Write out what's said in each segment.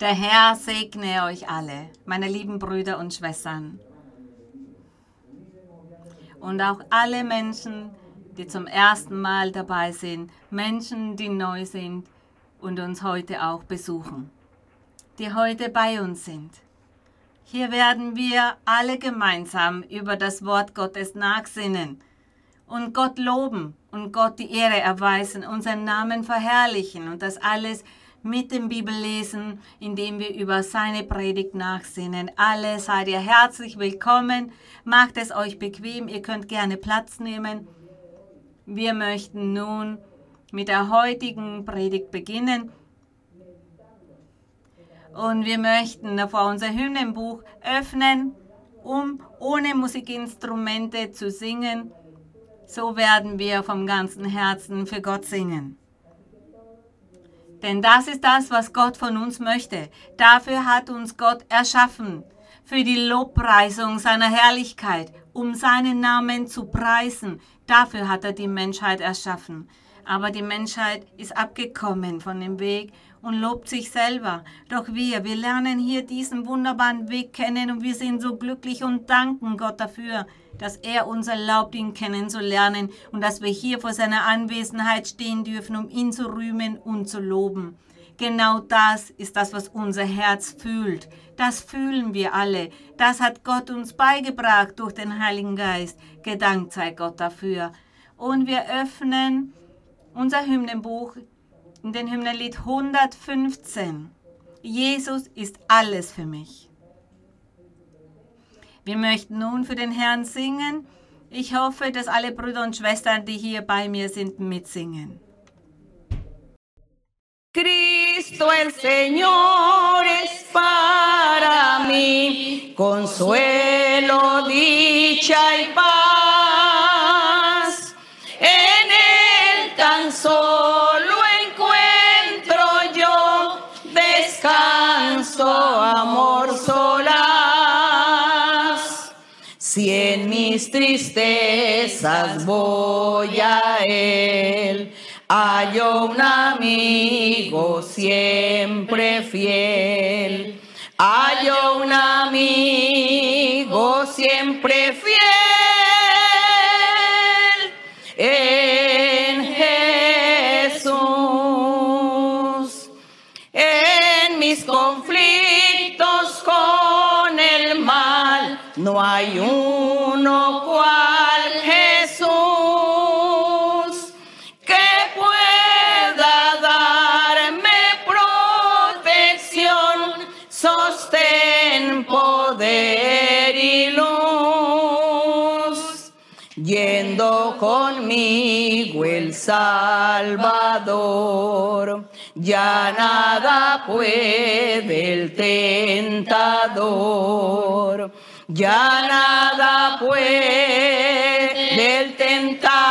Der Herr segne euch alle, meine lieben Brüder und Schwestern. Und auch alle Menschen, die zum ersten Mal dabei sind, Menschen, die neu sind und uns heute auch besuchen, die heute bei uns sind. Hier werden wir alle gemeinsam über das Wort Gottes nachsinnen und Gott loben und Gott die Ehre erweisen, unseren Namen verherrlichen und das alles mit dem Bibellesen, indem wir über seine Predigt nachsinnen. Alle seid ihr herzlich willkommen. Macht es euch bequem. Ihr könnt gerne Platz nehmen. Wir möchten nun mit der heutigen Predigt beginnen. Und wir möchten vor unser Hymnenbuch öffnen, um ohne Musikinstrumente zu singen. So werden wir vom ganzen Herzen für Gott singen. Denn das ist das, was Gott von uns möchte. Dafür hat uns Gott erschaffen. Für die Lobpreisung seiner Herrlichkeit, um seinen Namen zu preisen. Dafür hat er die Menschheit erschaffen. Aber die Menschheit ist abgekommen von dem Weg und lobt sich selber. Doch wir, wir lernen hier diesen wunderbaren Weg kennen und wir sind so glücklich und danken Gott dafür, dass er uns erlaubt, ihn kennenzulernen und dass wir hier vor seiner Anwesenheit stehen dürfen, um ihn zu rühmen und zu loben. Genau das ist das, was unser Herz fühlt. Das fühlen wir alle. Das hat Gott uns beigebracht durch den Heiligen Geist. Gedankt sei Gott dafür. Und wir öffnen unser Hymnenbuch in den Hymnenlied 115. Jesus ist alles für mich. Wir möchten nun für den Herrn singen. Ich hoffe, dass alle Brüder und Schwestern, die hier bei mir sind, mitsingen. Cristo el Señor es para mí consuelo, dicha y paz. Mis tristezas voy a Él, hallo un amigo siempre fiel. Hallo un amigo siempre fiel. En Jesús, en mis conflictos con el mal, no hay un el Salvador. Ya nada puede el tentador. Ya nada puede el tentador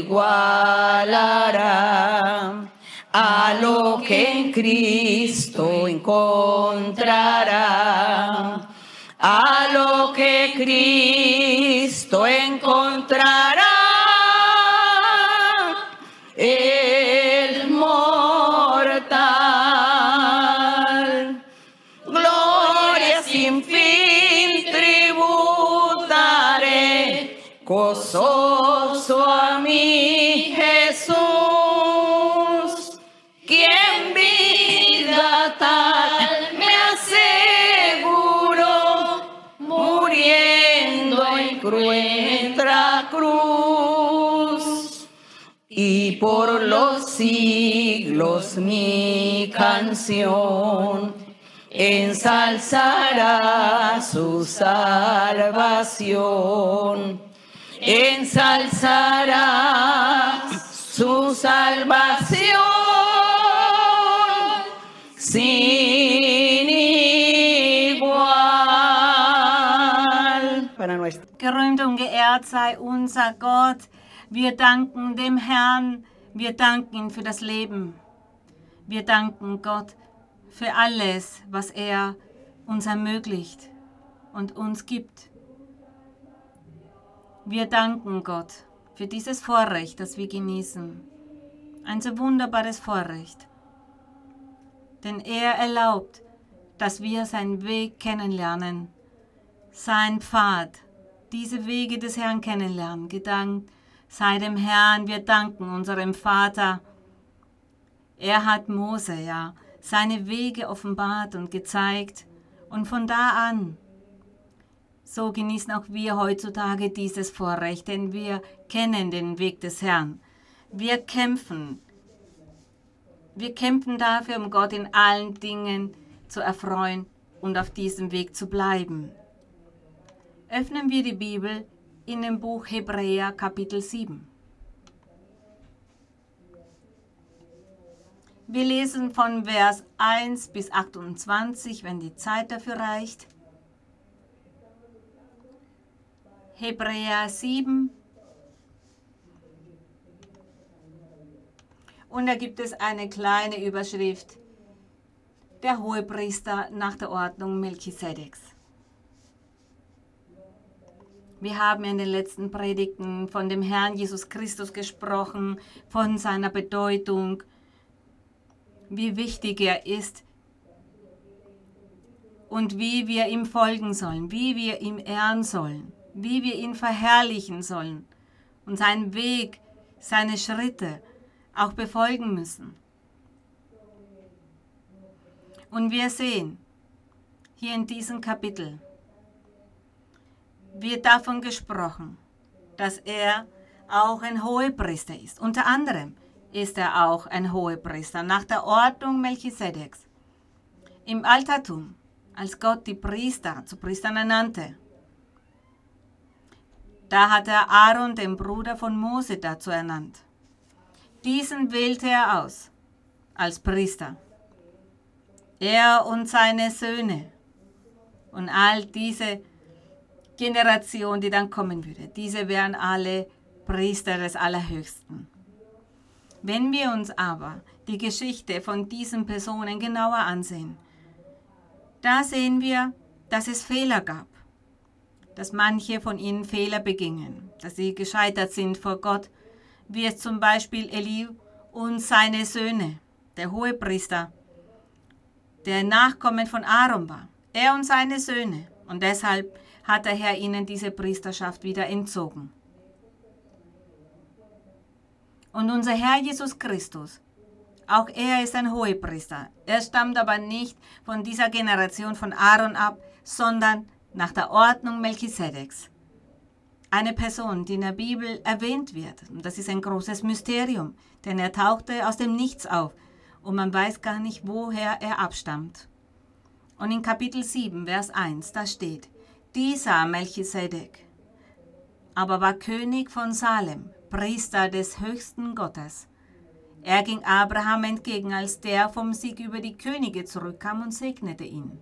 igualará a lo que en Cristo encontrará, a lo que Cristo gozoso a mí Jesús, quien vida tal me aseguró, muriendo en cruenta cruz. Y por los siglos mi canción ensalzará su salvación ensalzará su salvación sin igual. Gerühmt und geehrt sei unser Gott. Wir danken dem Herrn. Wir danken ihm für das Leben. Wir danken Gott für alles, was er uns ermöglicht und uns gibt. Wir danken Gott für dieses Vorrecht, das wir genießen. Ein so wunderbares Vorrecht. Denn er erlaubt, dass wir seinen Weg kennenlernen, sein Pfad, diese Wege des Herrn kennenlernen. Gedankt sei dem Herrn, wir danken unserem Vater. Er hat Mose, ja, seine Wege offenbart und gezeigt. Und von da an, so genießen auch wir heutzutage dieses Vorrecht, denn wir kennen den Weg des Herrn. Wir kämpfen. Wir kämpfen dafür, um Gott in allen Dingen zu erfreuen und auf diesem Weg zu bleiben. Öffnen wir die Bibel in dem Buch Hebräer Kapitel 7. Wir lesen von Vers 1 bis 28, wenn die Zeit dafür reicht. Hebräer 7. Und da gibt es eine kleine Überschrift. Der Hohepriester nach der Ordnung Melchisedeks. Wir haben in den letzten Predigten von dem Herrn Jesus Christus gesprochen, von seiner Bedeutung, wie wichtig er ist und wie wir ihm folgen sollen, wie wir ihm ehren sollen, wie wir ihn verherrlichen sollen und seinen Weg, seine Schritte auch befolgen müssen. Und wir sehen hier in diesem Kapitel, wird davon gesprochen, dass er auch ein Hohepriester ist. Unter anderem ist er auch ein Hohepriester nach der Ordnung Melchisedeks. Im Altertum, als Gott die Priester zu Priestern ernannte, da hat er Aaron, den Bruder von Mose, dazu ernannt. Diesen wählte er aus als Priester. Er und seine Söhne und all diese Generation, die dann kommen würde, diese wären alle Priester des Allerhöchsten. Wenn wir uns aber die Geschichte von diesen Personen genauer ansehen, da sehen wir, dass es Fehler gab, dass manche von ihnen Fehler begingen, dass sie gescheitert sind vor Gott, wie es zum Beispiel Eli und seine Söhne, der Hohepriester, der Nachkommen von Aaron war, er und seine Söhne. Und deshalb hat der Herr ihnen diese Priesterschaft wieder entzogen. Und unser Herr Jesus Christus, auch er ist ein Hohepriester. Er stammt aber nicht von dieser Generation von Aaron ab, sondern nach der Ordnung Melchisedeks. Eine Person, die in der Bibel erwähnt wird. Und das ist ein großes Mysterium, denn er tauchte aus dem Nichts auf und man weiß gar nicht, woher er abstammt. Und in Kapitel 7, Vers 1, da steht, dieser Melchisedek aber war König von Salem, Priester des höchsten Gottes. Er ging Abraham entgegen, als der vom Sieg über die Könige zurückkam und segnete ihn.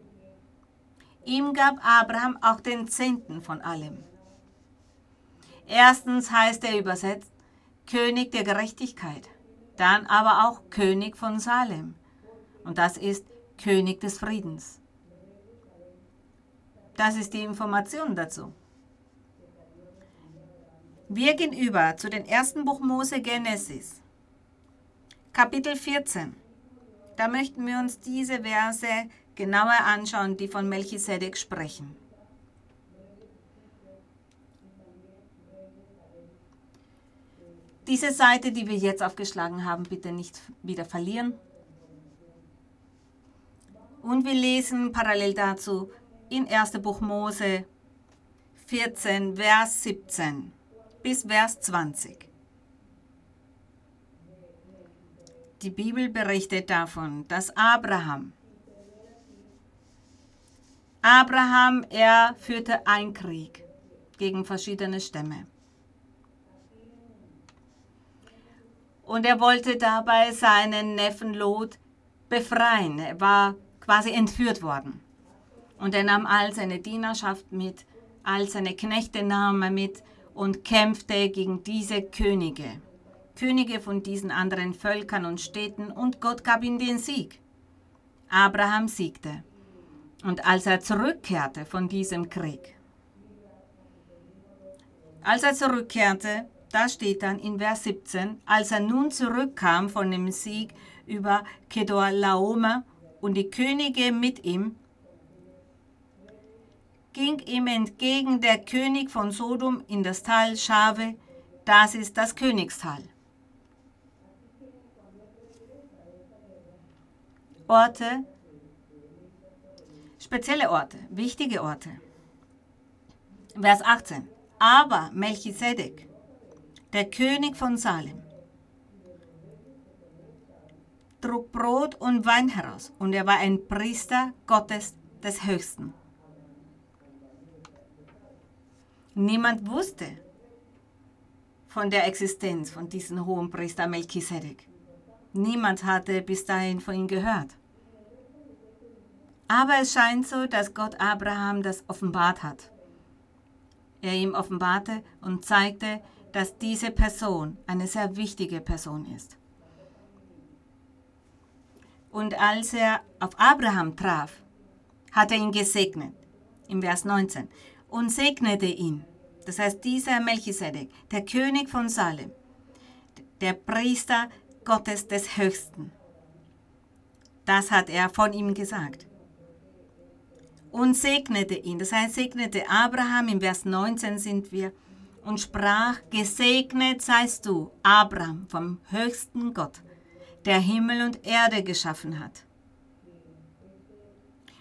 Ihm gab Abraham auch den Zehnten von allem. Erstens heißt er übersetzt König der Gerechtigkeit, dann aber auch König von Salem. Und das ist König des Friedens. Das ist die Information dazu. Wir gehen über zu den ersten Buch Mose Genesis, Kapitel 14. Da möchten wir uns diese Verse genauer anschauen, die von Melchisedek sprechen. Diese Seite, die wir jetzt aufgeschlagen haben, bitte nicht wieder verlieren. Und wir lesen parallel dazu in 1. Buch Mose 14, Vers 17 bis Vers 20. Die Bibel berichtet davon, dass Abraham, Abraham, er führte einen Krieg gegen verschiedene Stämme. Und er wollte dabei seinen Neffen Lot befreien. Er war quasi entführt worden. Und er nahm all seine Dienerschaft mit, all seine Knechte nahm er mit und kämpfte gegen diese Könige. Könige von diesen anderen Völkern und Städten und Gott gab ihm den Sieg. Abraham siegte. Und als er zurückkehrte von diesem Krieg, als er zurückkehrte, da steht dann in Vers 17, als er nun zurückkam von dem Sieg über Kedor Laomer und die Könige mit ihm, ging ihm entgegen der König von Sodom in das Tal Schave, das ist das Königstal. Orte, spezielle Orte, wichtige Orte. Vers 18. Aber Melchisedek, der König von Salem, trug Brot und Wein heraus und er war ein Priester Gottes des Höchsten. Niemand wusste von der Existenz von diesem hohen Priester Melchisedek. Niemand hatte bis dahin von ihm gehört. Aber es scheint so, dass Gott Abraham das offenbart hat. Er ihm offenbarte und zeigte, dass diese Person eine sehr wichtige Person ist. Und als er auf Abraham traf, hat er ihn gesegnet, im Vers 19, und segnete ihn. Das heißt, dieser Melchisedek, der König von Salem, der Priester Gottes des Höchsten. Das hat er von ihm gesagt und segnete ihn. Das heißt, segnete Abraham, im Vers 19 sind wir, und sprach, gesegnet seist du, Abraham, vom höchsten Gott, der Himmel und Erde geschaffen hat.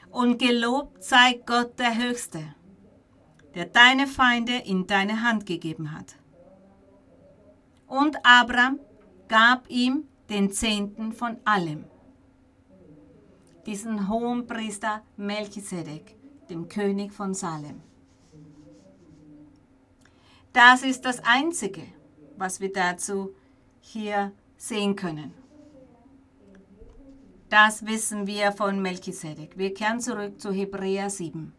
Und gelobt sei Gott der Höchste, der deine Feinde in deine Hand gegeben hat. Und Abraham gab ihm den Zehnten von allem diesen hohen Priester Melchisedek, dem König von Salem. Das ist das Einzige, was wir dazu hier sehen können. Das wissen wir von Melchisedek. Wir kehren zurück zu Hebräer 7.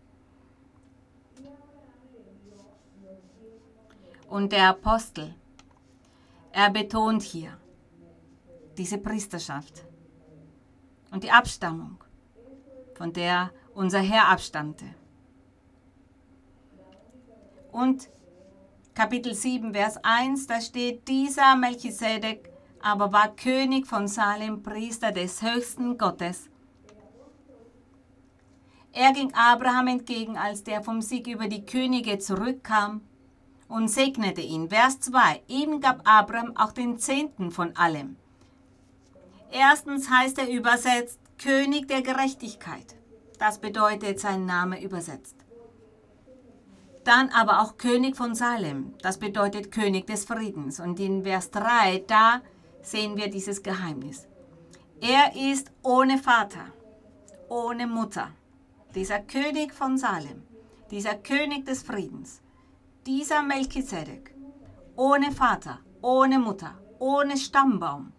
Und der Apostel, er betont hier diese Priesterschaft und die Abstammung, von der unser Herr abstammte. Und Kapitel 7, Vers 1, da steht, dieser Melchisedek aber war König von Salem, Priester des höchsten Gottes. Er ging Abraham entgegen, als der vom Sieg über die Könige zurückkam und segnete ihn. Vers 2. Ihm gab Abraham auch den Zehnten von allem. Erstens heißt er übersetzt König der Gerechtigkeit. Das bedeutet sein Name übersetzt. Dann aber auch König von Salem. Das bedeutet König des Friedens. Und in Vers 3, da sehen wir dieses Geheimnis. Er ist ohne Vater, ohne Mutter. Dieser König von Salem, dieser König des Friedens, dieser Melchisedek, ohne Vater, ohne Mutter, ohne Stammbaum,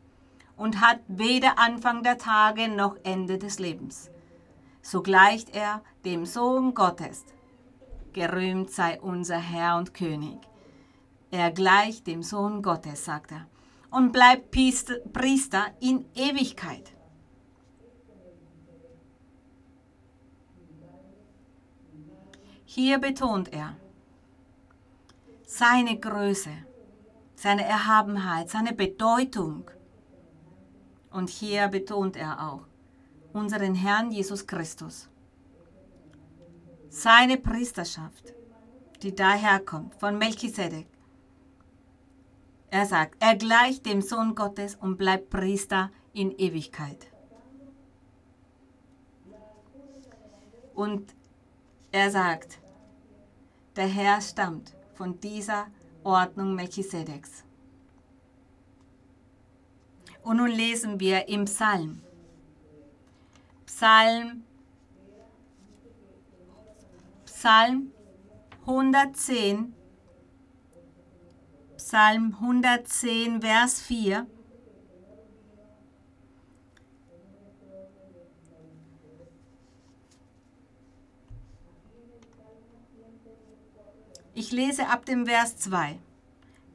und hat weder Anfang der Tage noch Ende des Lebens. So gleicht er dem Sohn Gottes. Gerühmt sei unser Herr und König. Er gleicht dem Sohn Gottes, sagt er, und bleibt Priester in Ewigkeit. Hier betont er seine Größe, seine Erhabenheit, seine Bedeutung und hier betont er auch unseren Herrn Jesus Christus. Seine Priesterschaft, die daherkommt von Melchisedek. Er sagt, er gleicht dem Sohn Gottes und bleibt Priester in Ewigkeit. Und er sagt, der Herr stammt von dieser Ordnung Melchisedeks. Und nun lesen wir im Psalm. Psalm, Psalm 110, Psalm 110, Vers 4. Ich lese ab dem Vers 2.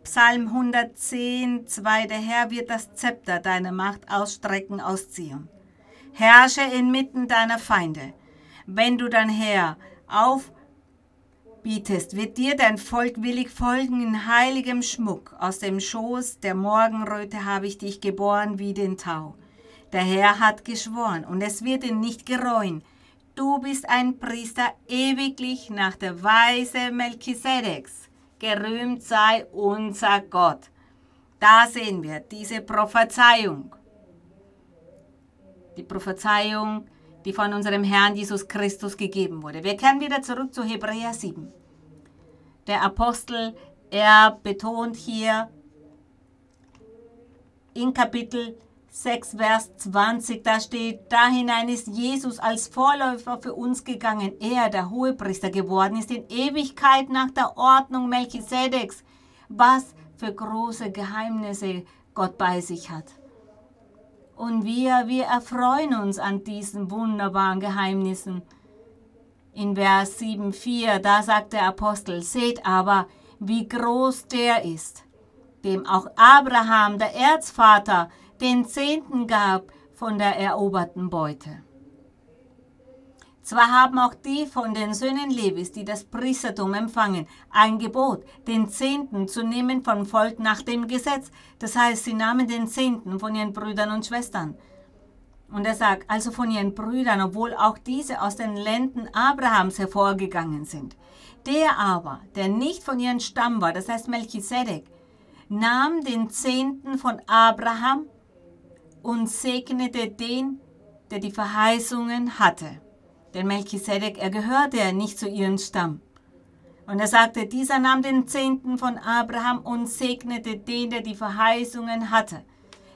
Psalm 110, 2. Der Herr wird das Zepter deiner Macht ausstrecken aus Zion. Herrsche inmitten deiner Feinde. Wenn du dein Heer aufbietest, wird dir dein Volk willig folgen in heiligem Schmuck. Aus dem Schoß der Morgenröte habe ich dich geboren wie den Tau. Der Herr hat geschworen und es wird ihn nicht gereuen. Du bist ein Priester ewiglich nach der Weise Melchisedeks. Gerühmt sei unser Gott. Da sehen wir diese Prophezeiung. Die Prophezeiung, die von unserem Herrn Jesus Christus gegeben wurde. Wir kehren wieder zurück zu Hebräer 7. Der Apostel, er betont hier in Kapitel 6, Vers 20, da steht, da hinein ist Jesus als Vorläufer für uns gegangen, er, der Hohepriester geworden ist, in Ewigkeit nach der Ordnung Melchisedeks, was für große Geheimnisse Gott bei sich hat. Und wir, wir erfreuen uns an diesen wunderbaren Geheimnissen. In Vers 7,4, da sagt der Apostel, seht aber, wie groß der ist, dem auch Abraham, der Erzvater, den Zehnten gab von der eroberten Beute. Zwar haben auch die von den Söhnen Levis, die das Priestertum empfangen, ein Gebot, den Zehnten zu nehmen vom Volk nach dem Gesetz. Das heißt, sie nahmen den Zehnten von ihren Brüdern und Schwestern. Und er sagt, also von ihren Brüdern, obwohl auch diese aus den Lenden Abrahams hervorgegangen sind. Der aber, der nicht von ihren Stamm war, das heißt Melchisedek, nahm den Zehnten von Abraham und segnete den, der die Verheißungen hatte. Denn Melchisedek, er gehörte nicht zu ihrem Stamm. Und er sagte, dieser nahm den Zehnten von Abraham und segnete den, der die Verheißungen hatte.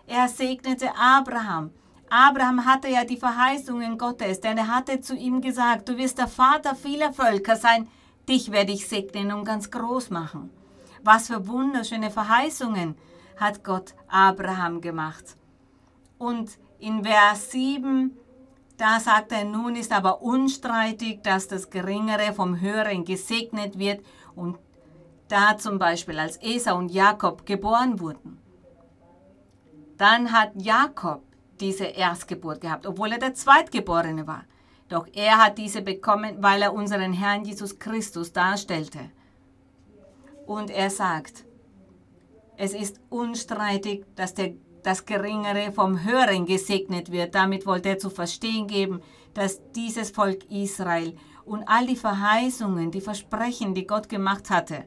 Er segnete Abraham. Abraham hatte ja die Verheißungen Gottes, denn er hatte zu ihm gesagt, du wirst der Vater vieler Völker sein, dich werde ich segnen und ganz groß machen. Was für wunderschöne Verheißungen hat Gott Abraham gemacht. Und in Vers 7 da sagt er, nun ist aber unstreitig, dass das Geringere vom Höheren gesegnet wird und da zum Beispiel als Esau und Jakob geboren wurden. Dann hat Jakob diese Erstgeburt gehabt, obwohl er der Zweitgeborene war. Doch er hat diese bekommen, weil er unseren Herrn Jesus Christus darstellte. Und er sagt, es ist unstreitig, dass der das Geringere vom Höheren gesegnet wird. Damit wollte er zu verstehen geben, dass dieses Volk Israel und all die Verheißungen, die Versprechen, die Gott gemacht hatte,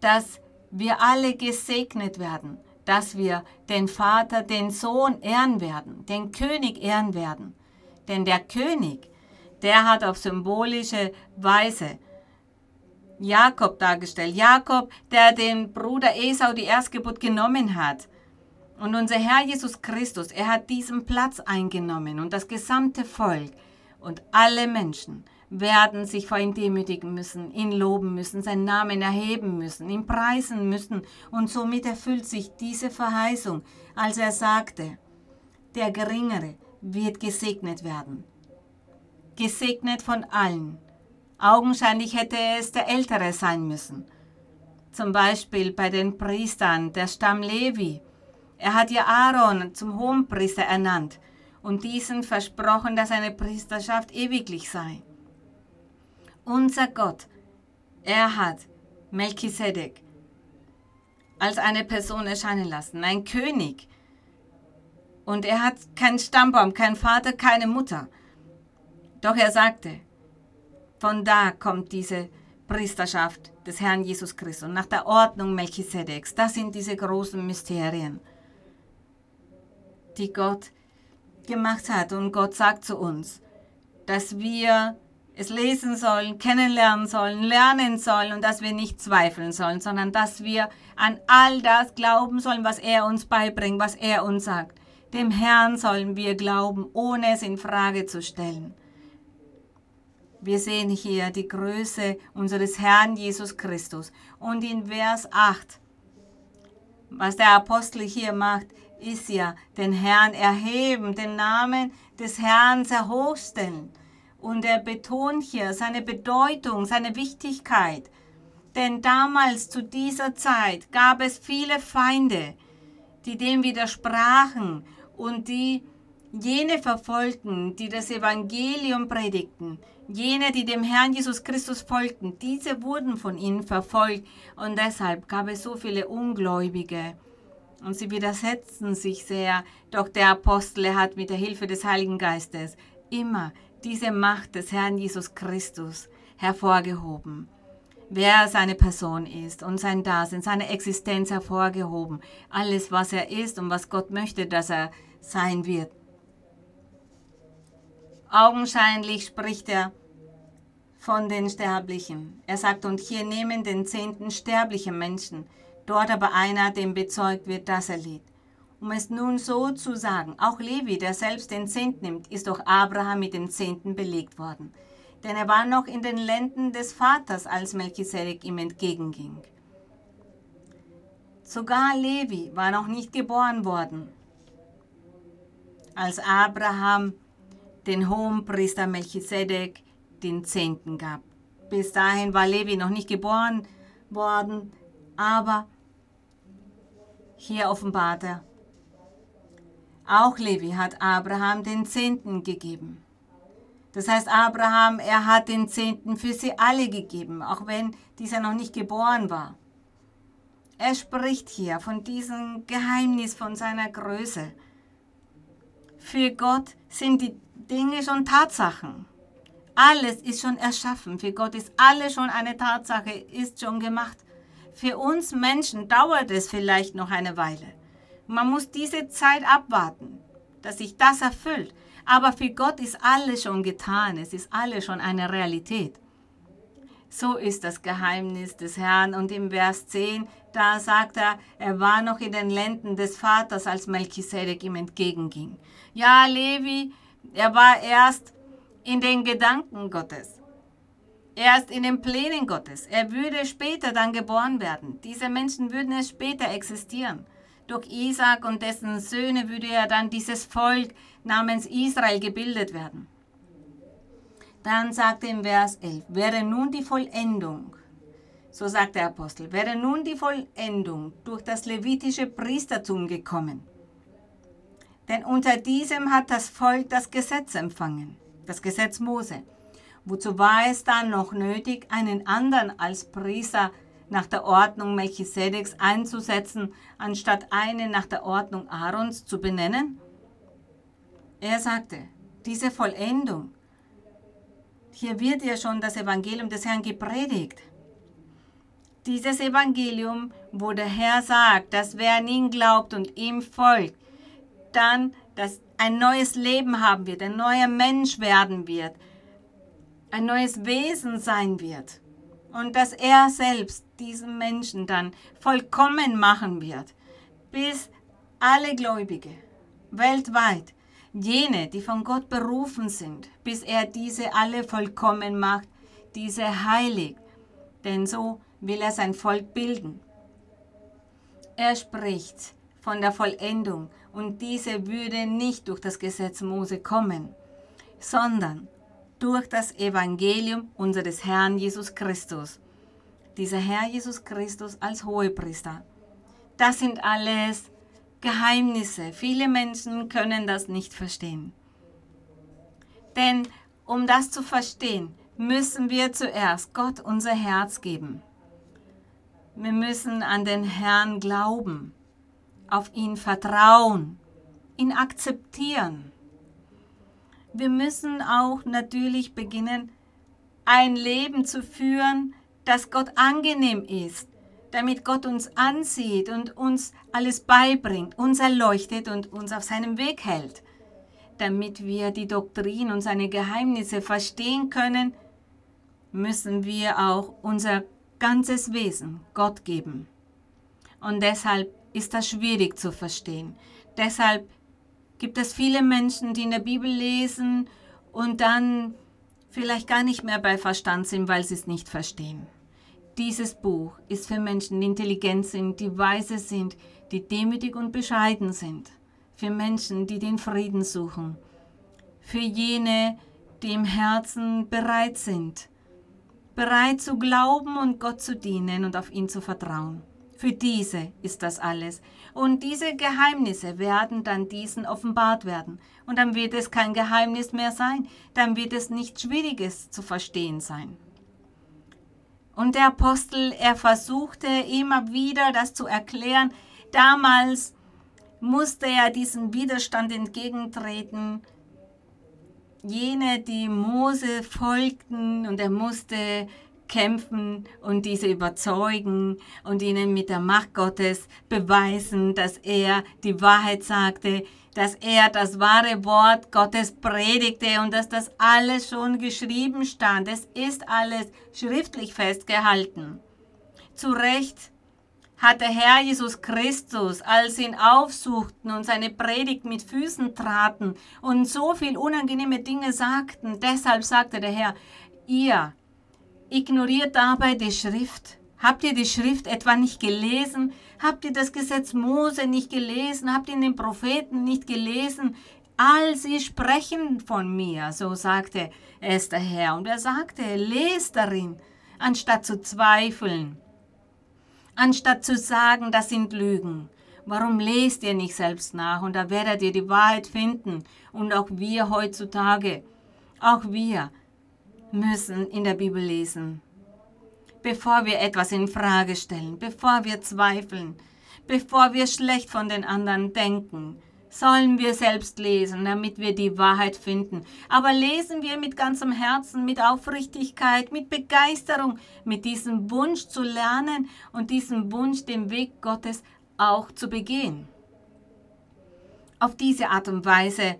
dass wir alle gesegnet werden, dass wir den Vater, den Sohn ehren werden, den König ehren werden. Denn der König, der hat auf symbolische Weise Jakob dargestellt. Jakob, der den Bruder Esau die Erstgeburt genommen hat und unser Herr Jesus Christus, er hat diesen Platz eingenommen und das gesamte Volk und alle Menschen werden sich vor ihm demütigen müssen, ihn loben müssen, seinen Namen erheben müssen, ihn preisen müssen. Und somit erfüllt sich diese Verheißung, als er sagte, der Geringere wird gesegnet werden. Gesegnet von allen. Augenscheinlich hätte es der Ältere sein müssen. Zum Beispiel bei den Priestern der Stamm Levi er hat ja Aaron zum Hohenpriester ernannt und diesen versprochen, dass seine Priesterschaft ewiglich sei. Unser Gott, er hat Melchisedek als eine Person erscheinen lassen, ein König. Und er hat keinen Stammbaum, keinen Vater, keine Mutter. Doch er sagte, von da kommt diese Priesterschaft des Herrn Jesus Christus nach der Ordnung Melchisedeks. Das sind diese großen Mysterien die Gott gemacht hat. Und Gott sagt zu uns, dass wir es lesen sollen, kennenlernen sollen, lernen sollen und dass wir nicht zweifeln sollen, sondern dass wir an all das glauben sollen, was er uns beibringt, was er uns sagt. Dem Herrn sollen wir glauben, ohne es in Frage zu stellen. Wir sehen hier die Größe unseres Herrn Jesus Christus. Und in Vers 8, was der Apostel hier macht, ist ja den Herrn erheben, den Namen des Herrn sehr hochstellen. Und er betont hier seine Bedeutung, seine Wichtigkeit. Denn damals zu dieser Zeit gab es viele Feinde, die dem widersprachen und die jene verfolgten, die das Evangelium predigten, jene, die dem Herrn Jesus Christus folgten, diese wurden von ihnen verfolgt und deshalb gab es so viele Ungläubige. Und sie widersetzten sich sehr, doch der Apostel hat mit der Hilfe des Heiligen Geistes immer diese Macht des Herrn Jesus Christus hervorgehoben. Wer seine Person ist und sein Dasein, seine Existenz hervorgehoben. Alles, was er ist und was Gott möchte, dass er sein wird. Augenscheinlich spricht er von den Sterblichen. Er sagt, und hier nehmen den Zehnten sterbliche Menschen, dort aber einer, dem bezeugt wird, dass er lebt. Um es nun so zu sagen, auch Levi, der selbst den Zehnt nimmt, ist durch Abraham mit dem Zehnten belegt worden. Denn er war noch in den Lenden des Vaters, als Melchisedek ihm entgegenging. Sogar Levi war noch nicht geboren worden, als Abraham den Hohenpriester Melchisedek den Zehnten gab. Bis dahin war Levi noch nicht geboren worden, aber hier offenbart er, auch Levi hat Abraham den Zehnten gegeben. Das heißt, Abraham, er hat den Zehnten für sie alle gegeben, auch wenn dieser noch nicht geboren war. Er spricht hier von diesem Geheimnis, von seiner Größe. Für Gott sind die Dinge schon Tatsachen. Alles ist schon erschaffen. Für Gott ist alles schon eine Tatsache, ist schon gemacht. Für uns Menschen dauert es vielleicht noch eine Weile. Man muss diese Zeit abwarten, dass sich das erfüllt. Aber für Gott ist alles schon getan. Es ist alles schon eine Realität. So ist das Geheimnis des Herrn. Und im Vers 10, da sagt er, er war noch in den Lenden des Vaters, als Melchisedek ihm entgegenging. Ja, Levi, er war erst in den Gedanken Gottes. Erst in den Plänen Gottes. Er würde später dann geboren werden. Diese Menschen würden es später existieren. Durch Isaac und dessen Söhne würde ja dann dieses Volk namens Israel gebildet werden. Dann sagt er im Vers 11, wäre nun die Vollendung, so sagt der Apostel, wäre nun die Vollendung durch das levitische Priestertum gekommen denn unter diesem hat das Volk das Gesetz empfangen, das Gesetz Mose. Wozu war es dann noch nötig, einen anderen als Priester nach der Ordnung Melchisedeks einzusetzen, anstatt einen nach der Ordnung Aarons zu benennen? Er sagte, diese Vollendung, hier wird ja schon das Evangelium des Herrn gepredigt. Dieses Evangelium, wo der Herr sagt, dass wer an ihn glaubt und ihm folgt, dann, dass ein neues Leben haben wird, ein neuer Mensch werden wird, ein neues Wesen sein wird. Und dass er selbst diesen Menschen dann vollkommen machen wird, bis alle Gläubige weltweit, jene, die von Gott berufen sind, bis er diese alle vollkommen macht, diese heilig. Denn so will er sein Volk bilden. Er spricht von der Vollendung und diese würde nicht durch das Gesetz Mose kommen, sondern durch das Evangelium unseres Herrn Jesus Christus. Dieser Herr Jesus Christus als Hohepriester. Das sind alles Geheimnisse. Viele Menschen können das nicht verstehen. Denn um das zu verstehen, müssen wir zuerst Gott unser Herz geben. Wir müssen an den Herrn glauben auf ihn vertrauen, ihn akzeptieren. Wir müssen auch natürlich beginnen, ein Leben zu führen, das Gott angenehm ist, damit Gott uns ansieht und uns alles beibringt, uns erleuchtet und uns auf seinem Weg hält. Damit wir die Doktrin und seine Geheimnisse verstehen können, müssen wir auch unser ganzes Wesen Gott geben. Und deshalb ist das schwierig zu verstehen. Deshalb gibt es viele Menschen, die in der Bibel lesen und dann vielleicht gar nicht mehr bei Verstand sind, weil sie es nicht verstehen. Dieses Buch ist für Menschen, die intelligent sind, die weise sind, die demütig und bescheiden sind. Für Menschen, die den Frieden suchen. Für jene, die im Herzen bereit sind, bereit zu glauben und Gott zu dienen und auf ihn zu vertrauen. Für diese ist das alles. Und diese Geheimnisse werden dann diesen offenbart werden. Und dann wird es kein Geheimnis mehr sein. Dann wird es nichts Schwieriges zu verstehen sein. Und der Apostel, er versuchte immer wieder das zu erklären. Damals musste er diesem Widerstand entgegentreten. Jene, die Mose folgten und er musste kämpfen und diese überzeugen und ihnen mit der Macht Gottes beweisen, dass er die Wahrheit sagte, dass er das wahre Wort Gottes predigte und dass das alles schon geschrieben stand. Es ist alles schriftlich festgehalten. Zu Recht hat der Herr Jesus Christus, als ihn aufsuchten und seine Predigt mit Füßen traten und so viel unangenehme Dinge sagten, deshalb sagte der Herr, ihr Ignoriert dabei die Schrift. Habt ihr die Schrift etwa nicht gelesen? Habt ihr das Gesetz Mose nicht gelesen? Habt ihr den Propheten nicht gelesen? All sie sprechen von mir, so sagte es der Herr. Und er sagte, lest darin, anstatt zu zweifeln, anstatt zu sagen, das sind Lügen. Warum lest ihr nicht selbst nach? Und da werdet ihr die Wahrheit finden. Und auch wir heutzutage, auch wir, müssen in der Bibel lesen. Bevor wir etwas in Frage stellen, bevor wir zweifeln, bevor wir schlecht von den anderen denken, sollen wir selbst lesen, damit wir die Wahrheit finden. Aber lesen wir mit ganzem Herzen, mit Aufrichtigkeit, mit Begeisterung, mit diesem Wunsch zu lernen und diesem Wunsch, den Weg Gottes auch zu begehen. Auf diese Art und Weise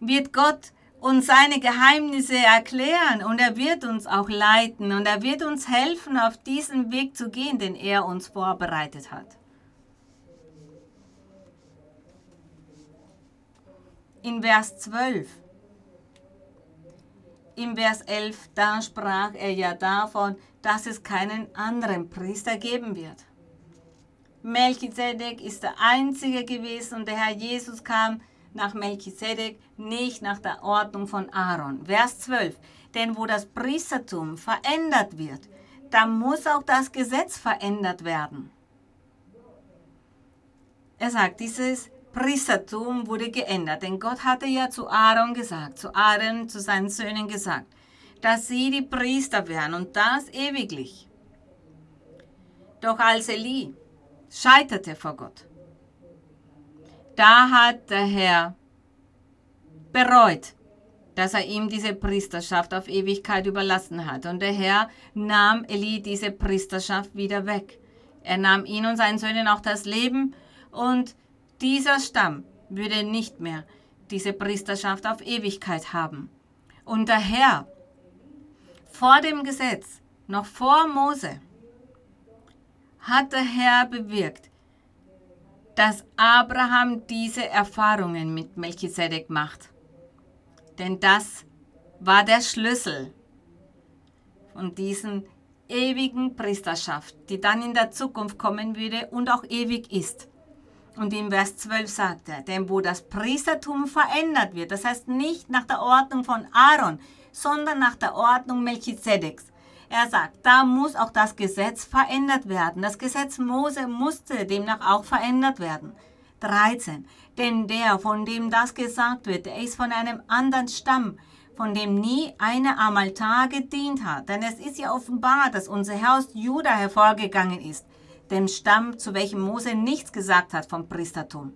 wird Gott uns seine Geheimnisse erklären und er wird uns auch leiten und er wird uns helfen, auf diesen Weg zu gehen, den er uns vorbereitet hat. In Vers 12. Im Vers 11, da sprach er ja davon, dass es keinen anderen Priester geben wird. Melchizedek ist der einzige gewesen und der Herr Jesus kam nach Melchisedek, nicht nach der Ordnung von Aaron. Vers 12. Denn wo das Priestertum verändert wird, da muss auch das Gesetz verändert werden. Er sagt, dieses Priestertum wurde geändert, denn Gott hatte ja zu Aaron gesagt, zu Aaron, zu seinen Söhnen gesagt, dass sie die Priester wären und das ewiglich. Doch als Eli scheiterte vor Gott, da hat der Herr bereut, dass er ihm diese Priesterschaft auf Ewigkeit überlassen hat. Und der Herr nahm Eli diese Priesterschaft wieder weg. Er nahm ihn und seinen Söhnen auch das Leben und dieser Stamm würde nicht mehr diese Priesterschaft auf Ewigkeit haben. Und der Herr vor dem Gesetz, noch vor Mose, hat der Herr bewirkt, dass Abraham diese Erfahrungen mit Melchisedek macht. Denn das war der Schlüssel von diesen ewigen Priesterschaft, die dann in der Zukunft kommen würde und auch ewig ist. Und im Vers 12 sagt er, denn wo das Priestertum verändert wird, das heißt nicht nach der Ordnung von Aaron, sondern nach der Ordnung Melchisedeks, er sagt, da muss auch das Gesetz verändert werden. Das Gesetz Mose musste demnach auch verändert werden. 13. Denn der, von dem das gesagt wird, der ist von einem anderen Stamm, von dem nie einer am Altar gedient hat. Denn es ist ja offenbar, dass unser Herr aus Juda hervorgegangen ist, dem Stamm, zu welchem Mose nichts gesagt hat vom Priestertum.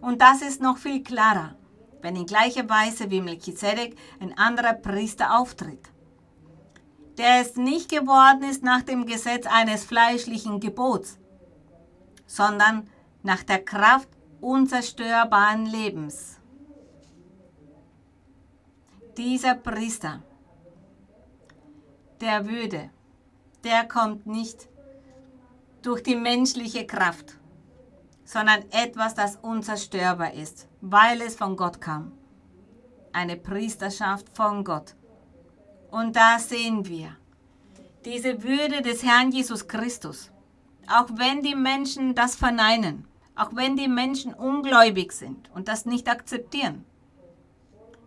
Und das ist noch viel klarer, wenn in gleicher Weise wie Melchizedek ein anderer Priester auftritt der es nicht geworden ist nach dem Gesetz eines fleischlichen Gebots, sondern nach der Kraft unzerstörbaren Lebens. Dieser Priester, der würde, der kommt nicht durch die menschliche Kraft, sondern etwas, das unzerstörbar ist, weil es von Gott kam. Eine Priesterschaft von Gott. Und da sehen wir diese Würde des Herrn Jesus Christus. Auch wenn die Menschen das verneinen, auch wenn die Menschen ungläubig sind und das nicht akzeptieren,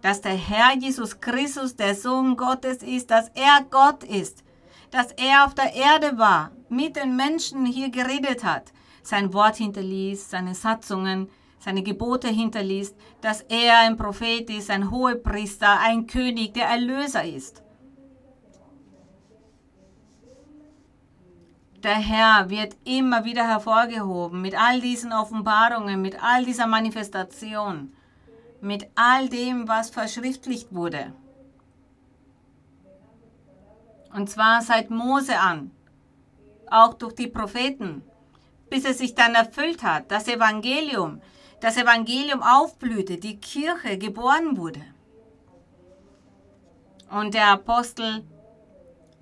dass der Herr Jesus Christus der Sohn Gottes ist, dass er Gott ist, dass er auf der Erde war, mit den Menschen hier geredet hat, sein Wort hinterließ, seine Satzungen, seine Gebote hinterließ, dass er ein Prophet ist, ein Hohepriester, ein König, der Erlöser ist. Der Herr wird immer wieder hervorgehoben mit all diesen Offenbarungen, mit all dieser Manifestation, mit all dem, was verschriftlicht wurde. Und zwar seit Mose an, auch durch die Propheten, bis es sich dann erfüllt hat, das Evangelium, das Evangelium aufblühte, die Kirche geboren wurde. Und der Apostel,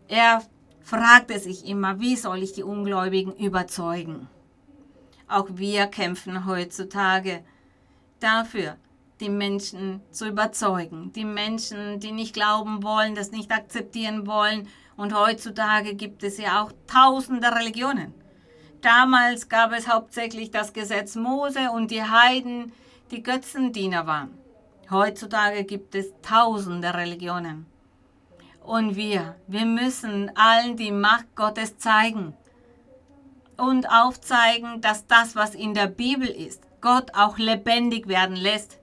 er fragte sich immer, wie soll ich die Ungläubigen überzeugen? Auch wir kämpfen heutzutage dafür, die Menschen zu überzeugen. Die Menschen, die nicht glauben wollen, das nicht akzeptieren wollen. Und heutzutage gibt es ja auch tausende Religionen. Damals gab es hauptsächlich das Gesetz Mose und die Heiden, die Götzendiener waren. Heutzutage gibt es tausende Religionen. Und wir, wir müssen allen die Macht Gottes zeigen und aufzeigen, dass das, was in der Bibel ist, Gott auch lebendig werden lässt.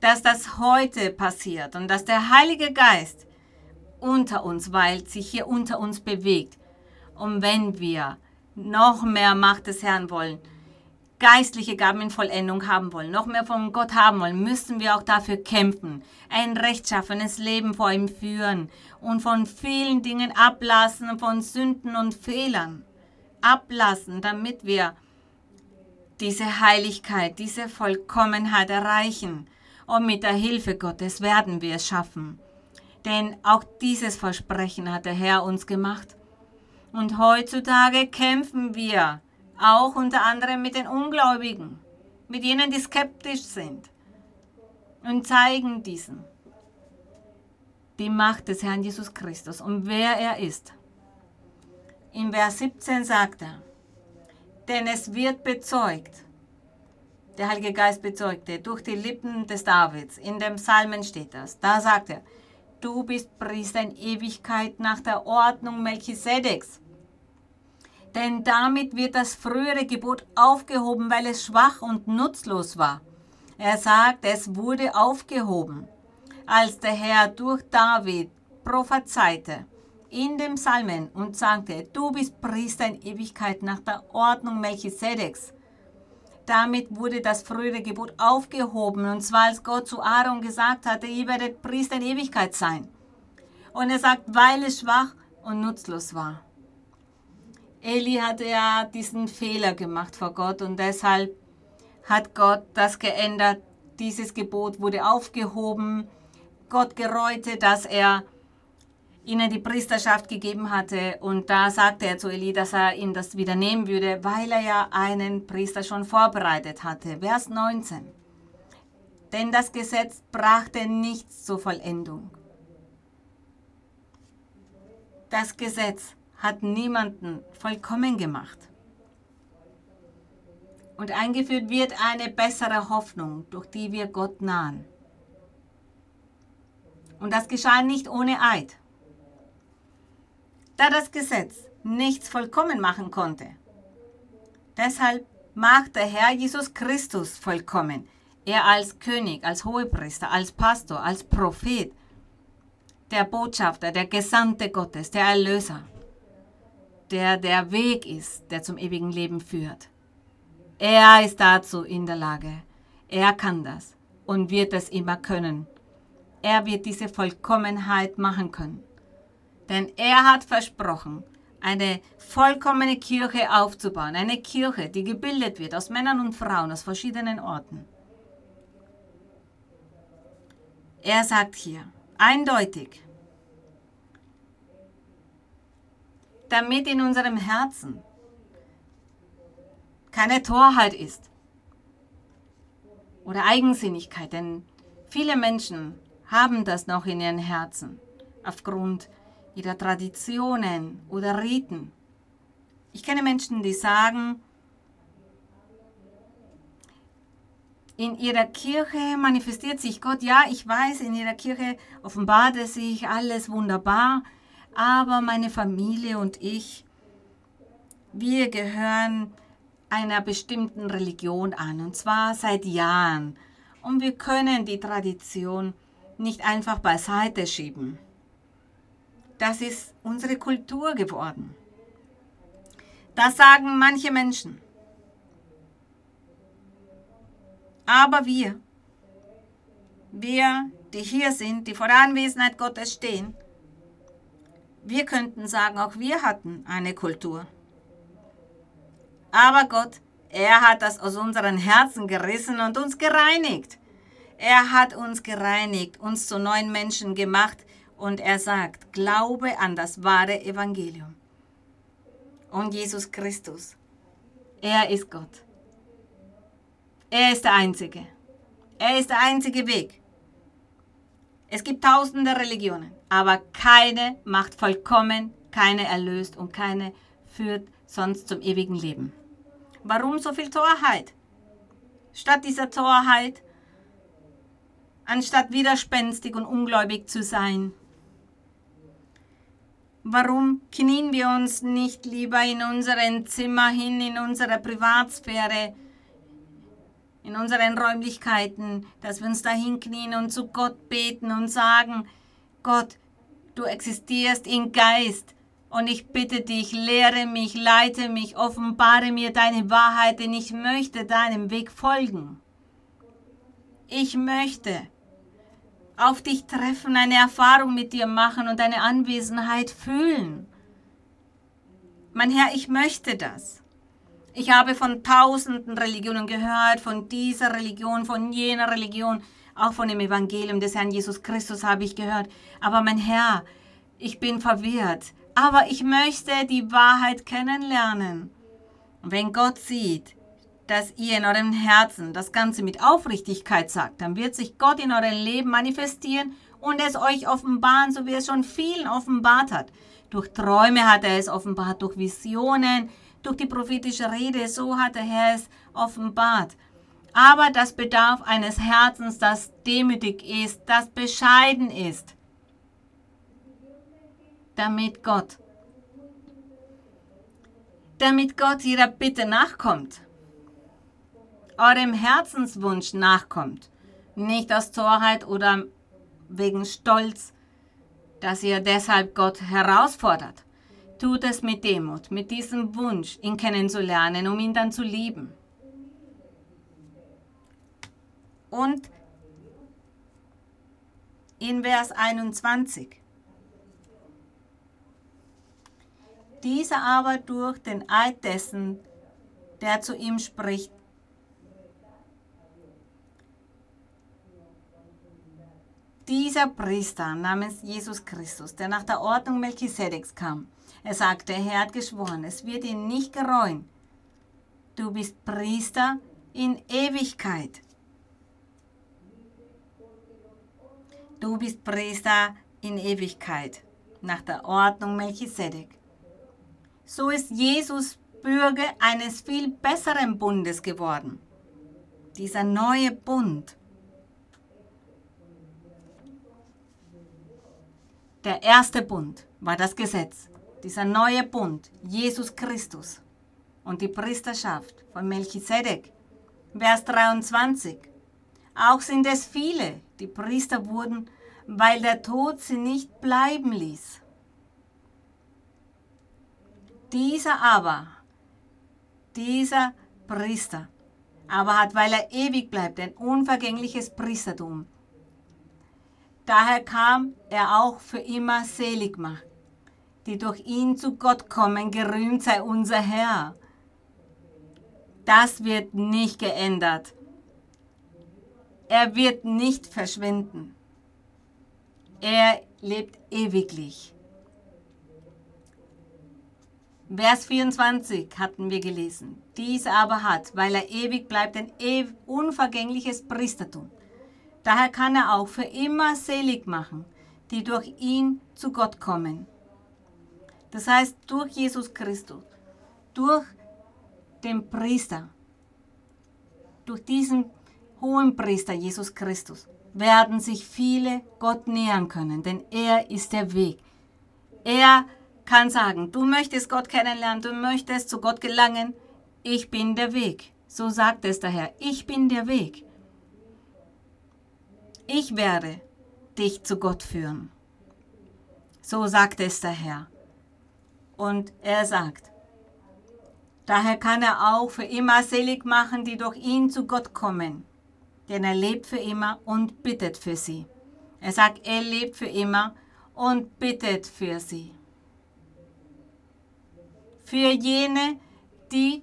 Dass das heute passiert und dass der Heilige Geist unter uns weilt, sich hier unter uns bewegt. Und wenn wir noch mehr Macht des Herrn wollen, geistliche Gaben in Vollendung haben wollen, noch mehr von Gott haben wollen, müssen wir auch dafür kämpfen, ein rechtschaffenes Leben vor ihm führen und von vielen Dingen ablassen, von Sünden und Fehlern ablassen, damit wir diese Heiligkeit, diese Vollkommenheit erreichen. Und mit der Hilfe Gottes werden wir es schaffen. Denn auch dieses Versprechen hat der Herr uns gemacht. Und heutzutage kämpfen wir auch unter anderem mit den Ungläubigen, mit jenen, die skeptisch sind und zeigen diesen die Macht des Herrn Jesus Christus und wer er ist. In Vers 17 sagt er, denn es wird bezeugt, der Heilige Geist bezeugte durch die Lippen des Davids, in dem Psalmen steht das, da sagt er, du bist Priester in Ewigkeit nach der Ordnung Melchisedeks. Denn damit wird das frühere Gebot aufgehoben, weil es schwach und nutzlos war. Er sagt, es wurde aufgehoben, als der Herr durch David prophezeite in dem Psalmen und sagte, du bist Priester in Ewigkeit nach der Ordnung Melchisedeks. Damit wurde das frühere Gebot aufgehoben, und zwar als Gott zu Aaron gesagt hatte, ihr werdet Priester in Ewigkeit sein. Und er sagt, weil es schwach und nutzlos war. Eli hatte ja diesen Fehler gemacht vor Gott und deshalb hat Gott das geändert. Dieses Gebot wurde aufgehoben. Gott gereute, dass er ihnen die Priesterschaft gegeben hatte. Und da sagte er zu Eli, dass er ihn das wieder nehmen würde, weil er ja einen Priester schon vorbereitet hatte. Vers 19. Denn das Gesetz brachte nichts zur Vollendung. Das Gesetz hat niemanden vollkommen gemacht. Und eingeführt wird eine bessere Hoffnung, durch die wir Gott nahen. Und das geschah nicht ohne Eid. Da das Gesetz nichts vollkommen machen konnte. Deshalb macht der Herr Jesus Christus vollkommen. Er als König, als Hohepriester, als Pastor, als Prophet, der Botschafter, der Gesandte Gottes, der Erlöser der der Weg ist, der zum ewigen Leben führt. Er ist dazu in der Lage. Er kann das und wird es immer können. Er wird diese Vollkommenheit machen können. Denn er hat versprochen, eine vollkommene Kirche aufzubauen. Eine Kirche, die gebildet wird aus Männern und Frauen aus verschiedenen Orten. Er sagt hier eindeutig, damit in unserem Herzen keine Torheit ist oder Eigensinnigkeit, denn viele Menschen haben das noch in ihren Herzen aufgrund ihrer Traditionen oder Riten. Ich kenne Menschen, die sagen, in ihrer Kirche manifestiert sich Gott. Ja, ich weiß, in ihrer Kirche offenbart es sich alles wunderbar, aber meine Familie und ich, wir gehören einer bestimmten Religion an, und zwar seit Jahren. Und wir können die Tradition nicht einfach beiseite schieben. Das ist unsere Kultur geworden. Das sagen manche Menschen. Aber wir, wir, die hier sind, die vor der Anwesenheit Gottes stehen, wir könnten sagen, auch wir hatten eine Kultur. Aber Gott, er hat das aus unseren Herzen gerissen und uns gereinigt. Er hat uns gereinigt, uns zu neuen Menschen gemacht und er sagt, glaube an das wahre Evangelium. Und Jesus Christus, er ist Gott. Er ist der Einzige. Er ist der einzige Weg. Es gibt tausende Religionen, aber keine macht vollkommen, keine erlöst und keine führt sonst zum ewigen Leben. Warum so viel Torheit? Statt dieser Torheit, anstatt widerspenstig und ungläubig zu sein, warum knien wir uns nicht lieber in unseren Zimmer hin, in unserer Privatsphäre, in unseren Räumlichkeiten, dass wir uns da hinknien und zu Gott beten und sagen, Gott, du existierst in Geist und ich bitte dich, lehre mich, leite mich, offenbare mir deine Wahrheit, denn ich möchte deinem Weg folgen. Ich möchte auf dich treffen, eine Erfahrung mit dir machen und deine Anwesenheit fühlen. Mein Herr, ich möchte das. Ich habe von tausenden Religionen gehört, von dieser Religion, von jener Religion, auch von dem Evangelium des Herrn Jesus Christus habe ich gehört. Aber mein Herr, ich bin verwirrt. Aber ich möchte die Wahrheit kennenlernen. Wenn Gott sieht, dass ihr in eurem Herzen das Ganze mit Aufrichtigkeit sagt, dann wird sich Gott in eurem Leben manifestieren und es euch offenbaren, so wie es schon vielen offenbart hat. Durch Träume hat er es offenbart, durch Visionen, durch die prophetische Rede, so hat der Herr es offenbart. Aber das bedarf eines Herzens, das demütig ist, das bescheiden ist, damit Gott, damit Gott jeder Bitte nachkommt, eurem Herzenswunsch nachkommt, nicht aus Torheit oder wegen Stolz, dass ihr deshalb Gott herausfordert. Tut es mit Demut, mit diesem Wunsch, ihn kennenzulernen, um ihn dann zu lieben. Und in Vers 21. Dieser aber durch den Eid dessen, der zu ihm spricht, dieser Priester namens Jesus Christus, der nach der Ordnung Melchisedeks kam, er sagte, er hat geschworen, es wird ihn nicht gereuen. Du bist Priester in Ewigkeit. Du bist Priester in Ewigkeit, nach der Ordnung Melchisedek. So ist Jesus Bürger eines viel besseren Bundes geworden. Dieser neue Bund. Der erste Bund war das Gesetz dieser neue Bund, Jesus Christus und die Priesterschaft von Melchisedek. Vers 23. Auch sind es viele, die Priester wurden, weil der Tod sie nicht bleiben ließ. Dieser aber, dieser Priester, aber hat, weil er ewig bleibt, ein unvergängliches Priestertum. Daher kam er auch für immer selig macht die durch ihn zu Gott kommen, gerühmt sei unser Herr. Das wird nicht geändert. Er wird nicht verschwinden. Er lebt ewiglich. Vers 24 hatten wir gelesen. Dies aber hat, weil er ewig bleibt, ein unvergängliches Priestertum. Daher kann er auch für immer selig machen, die durch ihn zu Gott kommen. Das heißt, durch Jesus Christus, durch den Priester, durch diesen hohen Priester Jesus Christus, werden sich viele Gott nähern können, denn er ist der Weg. Er kann sagen, du möchtest Gott kennenlernen, du möchtest zu Gott gelangen, ich bin der Weg. So sagt es der Herr, ich bin der Weg. Ich werde dich zu Gott führen. So sagt es der Herr. Und er sagt, daher kann er auch für immer selig machen, die durch ihn zu Gott kommen. Denn er lebt für immer und bittet für sie. Er sagt, er lebt für immer und bittet für sie. Für jene, die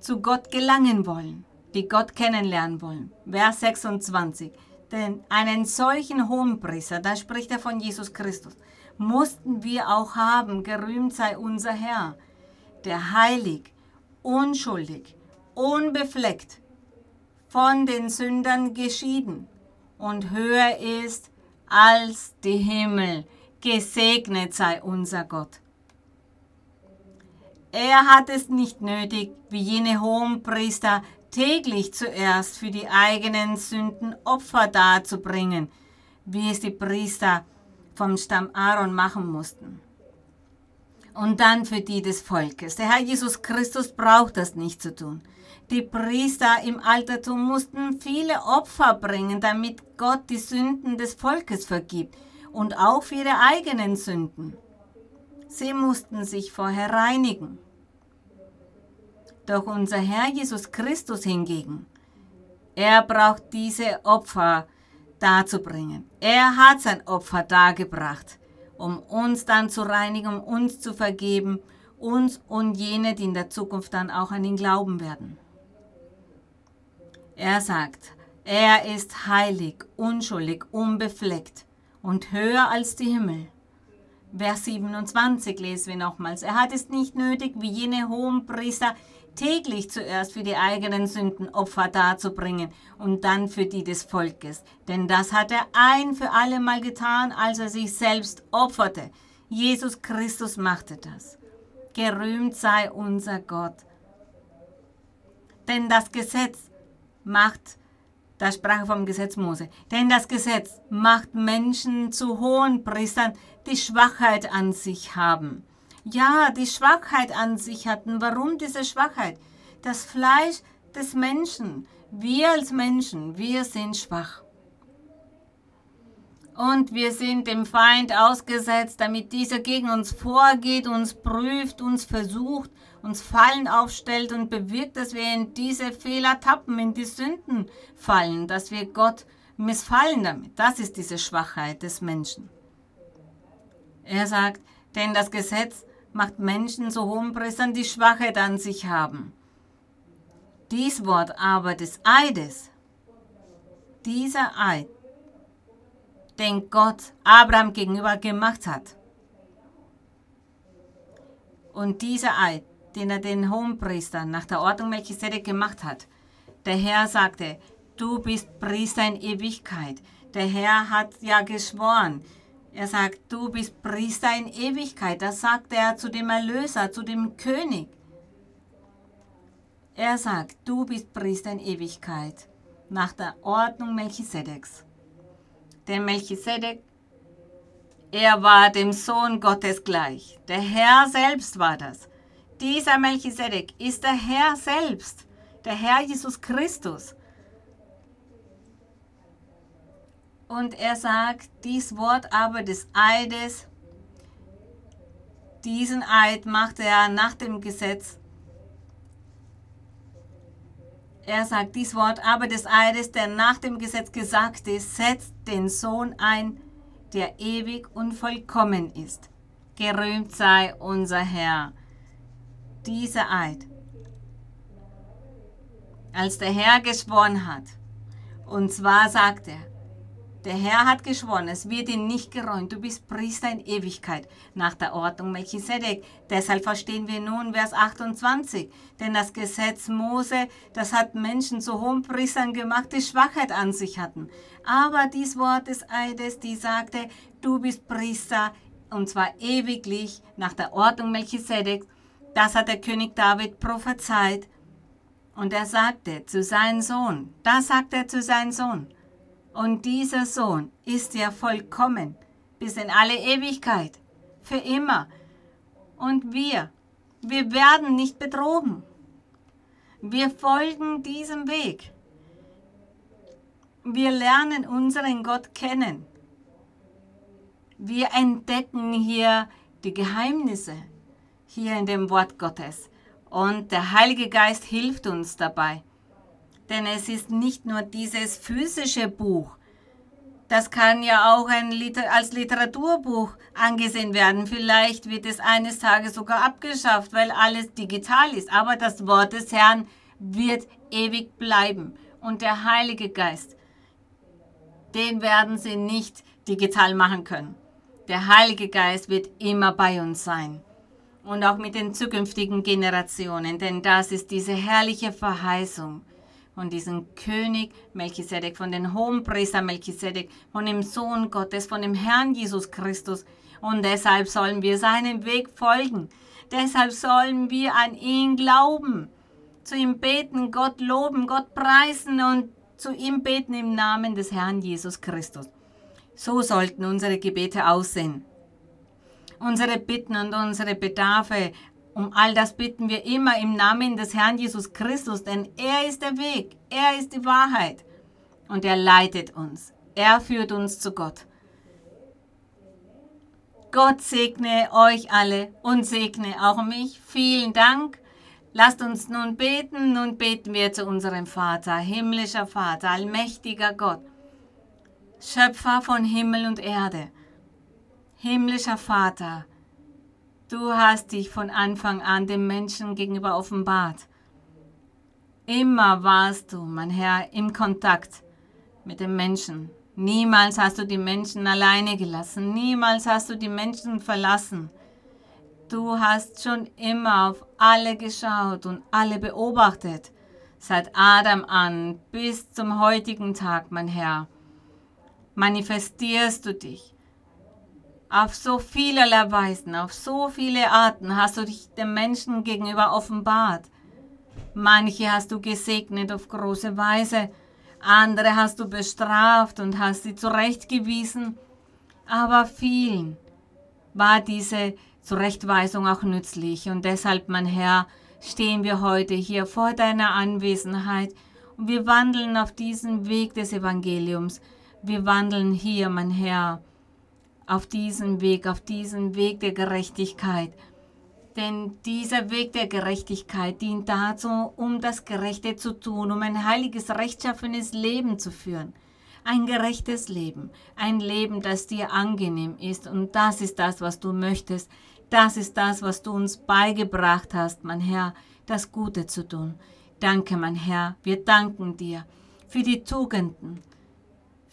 zu Gott gelangen wollen, die Gott kennenlernen wollen. Vers 26. Denn einen solchen Hohenpriester, da spricht er von Jesus Christus, mussten wir auch haben, gerühmt sei unser Herr, der heilig, unschuldig, unbefleckt, von den Sündern geschieden und höher ist als die Himmel. Gesegnet sei unser Gott. Er hat es nicht nötig, wie jene Hohenpriester, täglich zuerst für die eigenen Sünden Opfer darzubringen, wie es die Priester vom Stamm Aaron machen mussten. Und dann für die des Volkes. Der Herr Jesus Christus braucht das nicht zu tun. Die Priester im Altertum mussten viele Opfer bringen, damit Gott die Sünden des Volkes vergibt und auch für ihre eigenen Sünden. Sie mussten sich vorher reinigen. Doch unser Herr Jesus Christus hingegen, er braucht diese Opfer darzubringen. Er hat sein Opfer dargebracht, um uns dann zu reinigen, um uns zu vergeben, uns und jene, die in der Zukunft dann auch an ihn glauben werden. Er sagt, er ist heilig, unschuldig, unbefleckt und höher als die Himmel. Vers 27 lesen wir nochmals. Er hat es nicht nötig, wie jene hohen Priester, täglich zuerst für die eigenen Sünden Opfer darzubringen und dann für die des Volkes. Denn das hat er ein für alle Mal getan, als er sich selbst opferte. Jesus Christus machte das. Gerühmt sei unser Gott. Denn das Gesetz macht, da sprach vom Gesetz Mose, denn das Gesetz macht Menschen zu hohen Priestern, die Schwachheit an sich haben ja, die Schwachheit an sich hatten. Warum diese Schwachheit? Das Fleisch des Menschen. Wir als Menschen, wir sind schwach. Und wir sind dem Feind ausgesetzt, damit dieser gegen uns vorgeht, uns prüft, uns versucht, uns Fallen aufstellt und bewirkt, dass wir in diese Fehler tappen, in die Sünden fallen, dass wir Gott missfallen damit. Das ist diese Schwachheit des Menschen. Er sagt, denn das Gesetz macht Menschen zu Hohenpriestern, die Schwachheit an sich haben. Dies Wort aber des Eides, dieser Eid, den Gott Abraham gegenüber gemacht hat, und dieser Eid, den er den Hohenpriestern nach der Ordnung Melchisedek gemacht hat, der Herr sagte, du bist Priester in Ewigkeit. Der Herr hat ja geschworen, er sagt, du bist Priester in Ewigkeit. Das sagt er zu dem Erlöser, zu dem König. Er sagt, du bist Priester in Ewigkeit, nach der Ordnung Melchisedeks. Der Melchisedek, er war dem Sohn Gottes gleich. Der Herr selbst war das. Dieser Melchisedek ist der Herr selbst, der Herr Jesus Christus. Und er sagt, dies Wort aber des Eides, diesen Eid machte er nach dem Gesetz. Er sagt, dies Wort aber des Eides, der nach dem Gesetz gesagt ist, setzt den Sohn ein, der ewig und vollkommen ist. Gerühmt sei unser Herr. Dieser Eid, als der Herr geschworen hat, und zwar sagt er, der Herr hat geschworen, es wird ihn nicht geräumt. Du bist Priester in Ewigkeit nach der Ordnung Melchisedek. Deshalb verstehen wir nun Vers 28. Denn das Gesetz Mose, das hat Menschen zu hohen Priestern gemacht, die Schwachheit an sich hatten. Aber dies Wort des Eides, die sagte, du bist Priester und zwar ewiglich nach der Ordnung Melchisedek. Das hat der König David prophezeit. Und er sagte zu seinem Sohn, das sagt er zu seinem Sohn, und dieser Sohn ist ja vollkommen bis in alle Ewigkeit, für immer. Und wir, wir werden nicht betrogen. Wir folgen diesem Weg. Wir lernen unseren Gott kennen. Wir entdecken hier die Geheimnisse, hier in dem Wort Gottes. Und der Heilige Geist hilft uns dabei. Denn es ist nicht nur dieses physische Buch, das kann ja auch Liter als Literaturbuch angesehen werden. Vielleicht wird es eines Tages sogar abgeschafft, weil alles digital ist. Aber das Wort des Herrn wird ewig bleiben. Und der Heilige Geist, den werden sie nicht digital machen können. Der Heilige Geist wird immer bei uns sein. Und auch mit den zukünftigen Generationen, denn das ist diese herrliche Verheißung von diesem König Melchisedek, von dem Hohenpriester Melchisedek, von dem Sohn Gottes, von dem Herrn Jesus Christus. Und deshalb sollen wir seinem Weg folgen. Deshalb sollen wir an ihn glauben, zu ihm beten, Gott loben, Gott preisen und zu ihm beten im Namen des Herrn Jesus Christus. So sollten unsere Gebete aussehen. Unsere Bitten und unsere Bedarfe um all das bitten wir immer im Namen des Herrn Jesus Christus, denn er ist der Weg, er ist die Wahrheit und er leitet uns. Er führt uns zu Gott. Gott segne euch alle und segne auch mich. Vielen Dank. Lasst uns nun beten. Nun beten wir zu unserem Vater, himmlischer Vater, allmächtiger Gott, Schöpfer von Himmel und Erde. Himmlischer Vater, Du hast dich von Anfang an dem Menschen gegenüber offenbart. Immer warst du, mein Herr, im Kontakt mit dem Menschen. Niemals hast du die Menschen alleine gelassen. Niemals hast du die Menschen verlassen. Du hast schon immer auf alle geschaut und alle beobachtet. Seit Adam an bis zum heutigen Tag, mein Herr, manifestierst du dich auf so vielerlei Weisen, auf so viele Arten hast du dich dem Menschen gegenüber offenbart. Manche hast du gesegnet auf große Weise, andere hast du bestraft und hast sie zurechtgewiesen, aber vielen war diese Zurechtweisung auch nützlich und deshalb, mein Herr, stehen wir heute hier vor deiner Anwesenheit und wir wandeln auf diesem Weg des Evangeliums. Wir wandeln hier, mein Herr, auf diesem Weg, auf diesem Weg der Gerechtigkeit. Denn dieser Weg der Gerechtigkeit dient dazu, um das Gerechte zu tun, um ein heiliges, rechtschaffenes Leben zu führen. Ein gerechtes Leben, ein Leben, das dir angenehm ist. Und das ist das, was du möchtest. Das ist das, was du uns beigebracht hast, mein Herr, das Gute zu tun. Danke, mein Herr, wir danken dir für die Tugenden,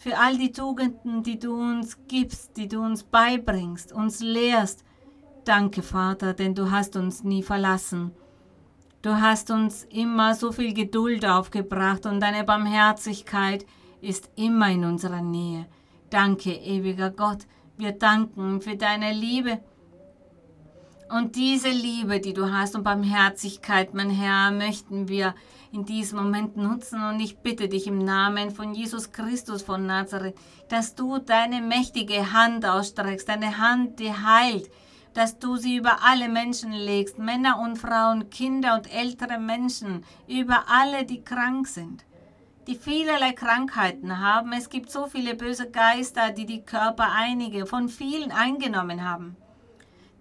für all die Tugenden, die du uns gibst, die du uns beibringst, uns lehrst. Danke, Vater, denn du hast uns nie verlassen. Du hast uns immer so viel Geduld aufgebracht und deine Barmherzigkeit ist immer in unserer Nähe. Danke, ewiger Gott. Wir danken für deine Liebe. Und diese Liebe, die du hast und Barmherzigkeit, mein Herr, möchten wir in diesem Moment nutzen. Und ich bitte dich im Namen von Jesus Christus von Nazareth, dass du deine mächtige Hand ausstreckst, deine Hand, die heilt, dass du sie über alle Menschen legst, Männer und Frauen, Kinder und ältere Menschen, über alle, die krank sind, die vielerlei Krankheiten haben. Es gibt so viele böse Geister, die die Körper einige von vielen eingenommen haben,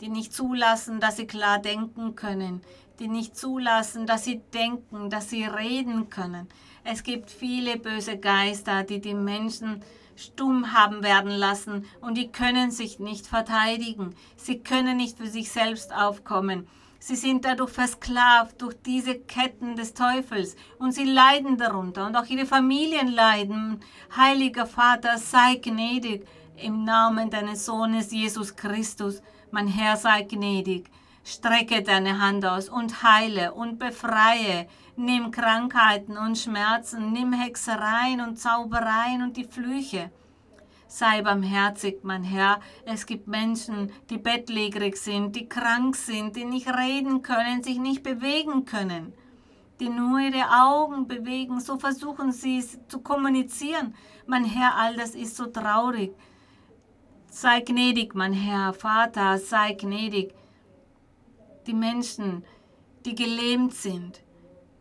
die nicht zulassen, dass sie klar denken können, die nicht zulassen, dass sie denken, dass sie reden können. Es gibt viele böse Geister, die die Menschen stumm haben werden lassen und die können sich nicht verteidigen. Sie können nicht für sich selbst aufkommen. Sie sind dadurch versklavt durch diese Ketten des Teufels und sie leiden darunter und auch ihre Familien leiden. Heiliger Vater, sei gnädig im Namen deines Sohnes Jesus Christus. Mein Herr, sei gnädig. Strecke deine Hand aus und heile und befreie. Nimm Krankheiten und Schmerzen, nimm Hexereien und Zaubereien und die Flüche. Sei barmherzig, mein Herr. Es gibt Menschen, die bettlägerig sind, die krank sind, die nicht reden können, sich nicht bewegen können, die nur ihre Augen bewegen. So versuchen sie es zu kommunizieren. Mein Herr, all das ist so traurig. Sei gnädig, mein Herr, Vater, sei gnädig. Die Menschen, die gelähmt sind,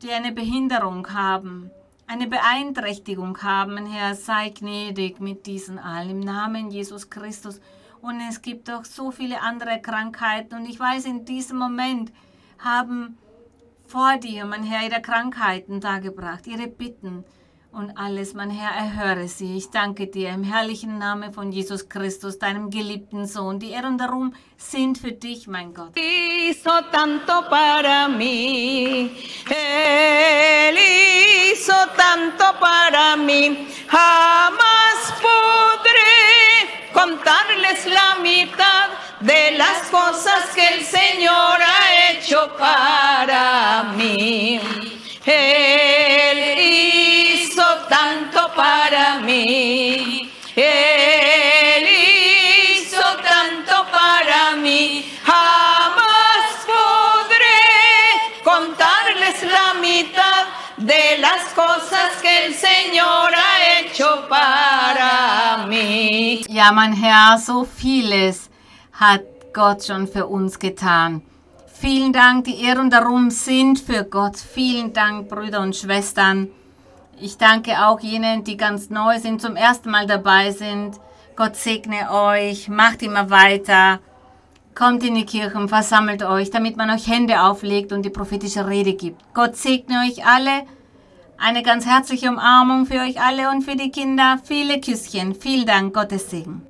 die eine Behinderung haben, eine Beeinträchtigung haben, Herr, sei gnädig mit diesen allen im Namen Jesus Christus. Und es gibt auch so viele andere Krankheiten. Und ich weiß, in diesem Moment haben vor dir, mein Herr, ihre Krankheiten dargebracht, ihre Bitten und alles, mein Herr, erhöre sie. Ich danke dir im herrlichen Namen von Jesus Christus, deinem geliebten Sohn. Die Ehren darum sind für dich, mein Gott. hizo tanto para mí, Él hizo tanto para mí, jamás podré contarles la mitad de las cosas que el Señor ha hecho para mí. Él hizo tanto para mí, Él hizo tanto para mí, jamás podré contarles la mitad de las cosas que el Señor ha hecho para mí. Ja, mein Herr, so vieles hat Gott schon für uns getan. Vielen Dank, die Ehren darum sind für Gott. Vielen Dank, Brüder und Schwestern. Ich danke auch jenen, die ganz neu sind, zum ersten Mal dabei sind. Gott segne euch, macht immer weiter. Kommt in die Kirchen, versammelt euch, damit man euch Hände auflegt und die prophetische Rede gibt. Gott segne euch alle. Eine ganz herzliche Umarmung für euch alle und für die Kinder. Viele Küsschen. Vielen Dank. Gottes Segen.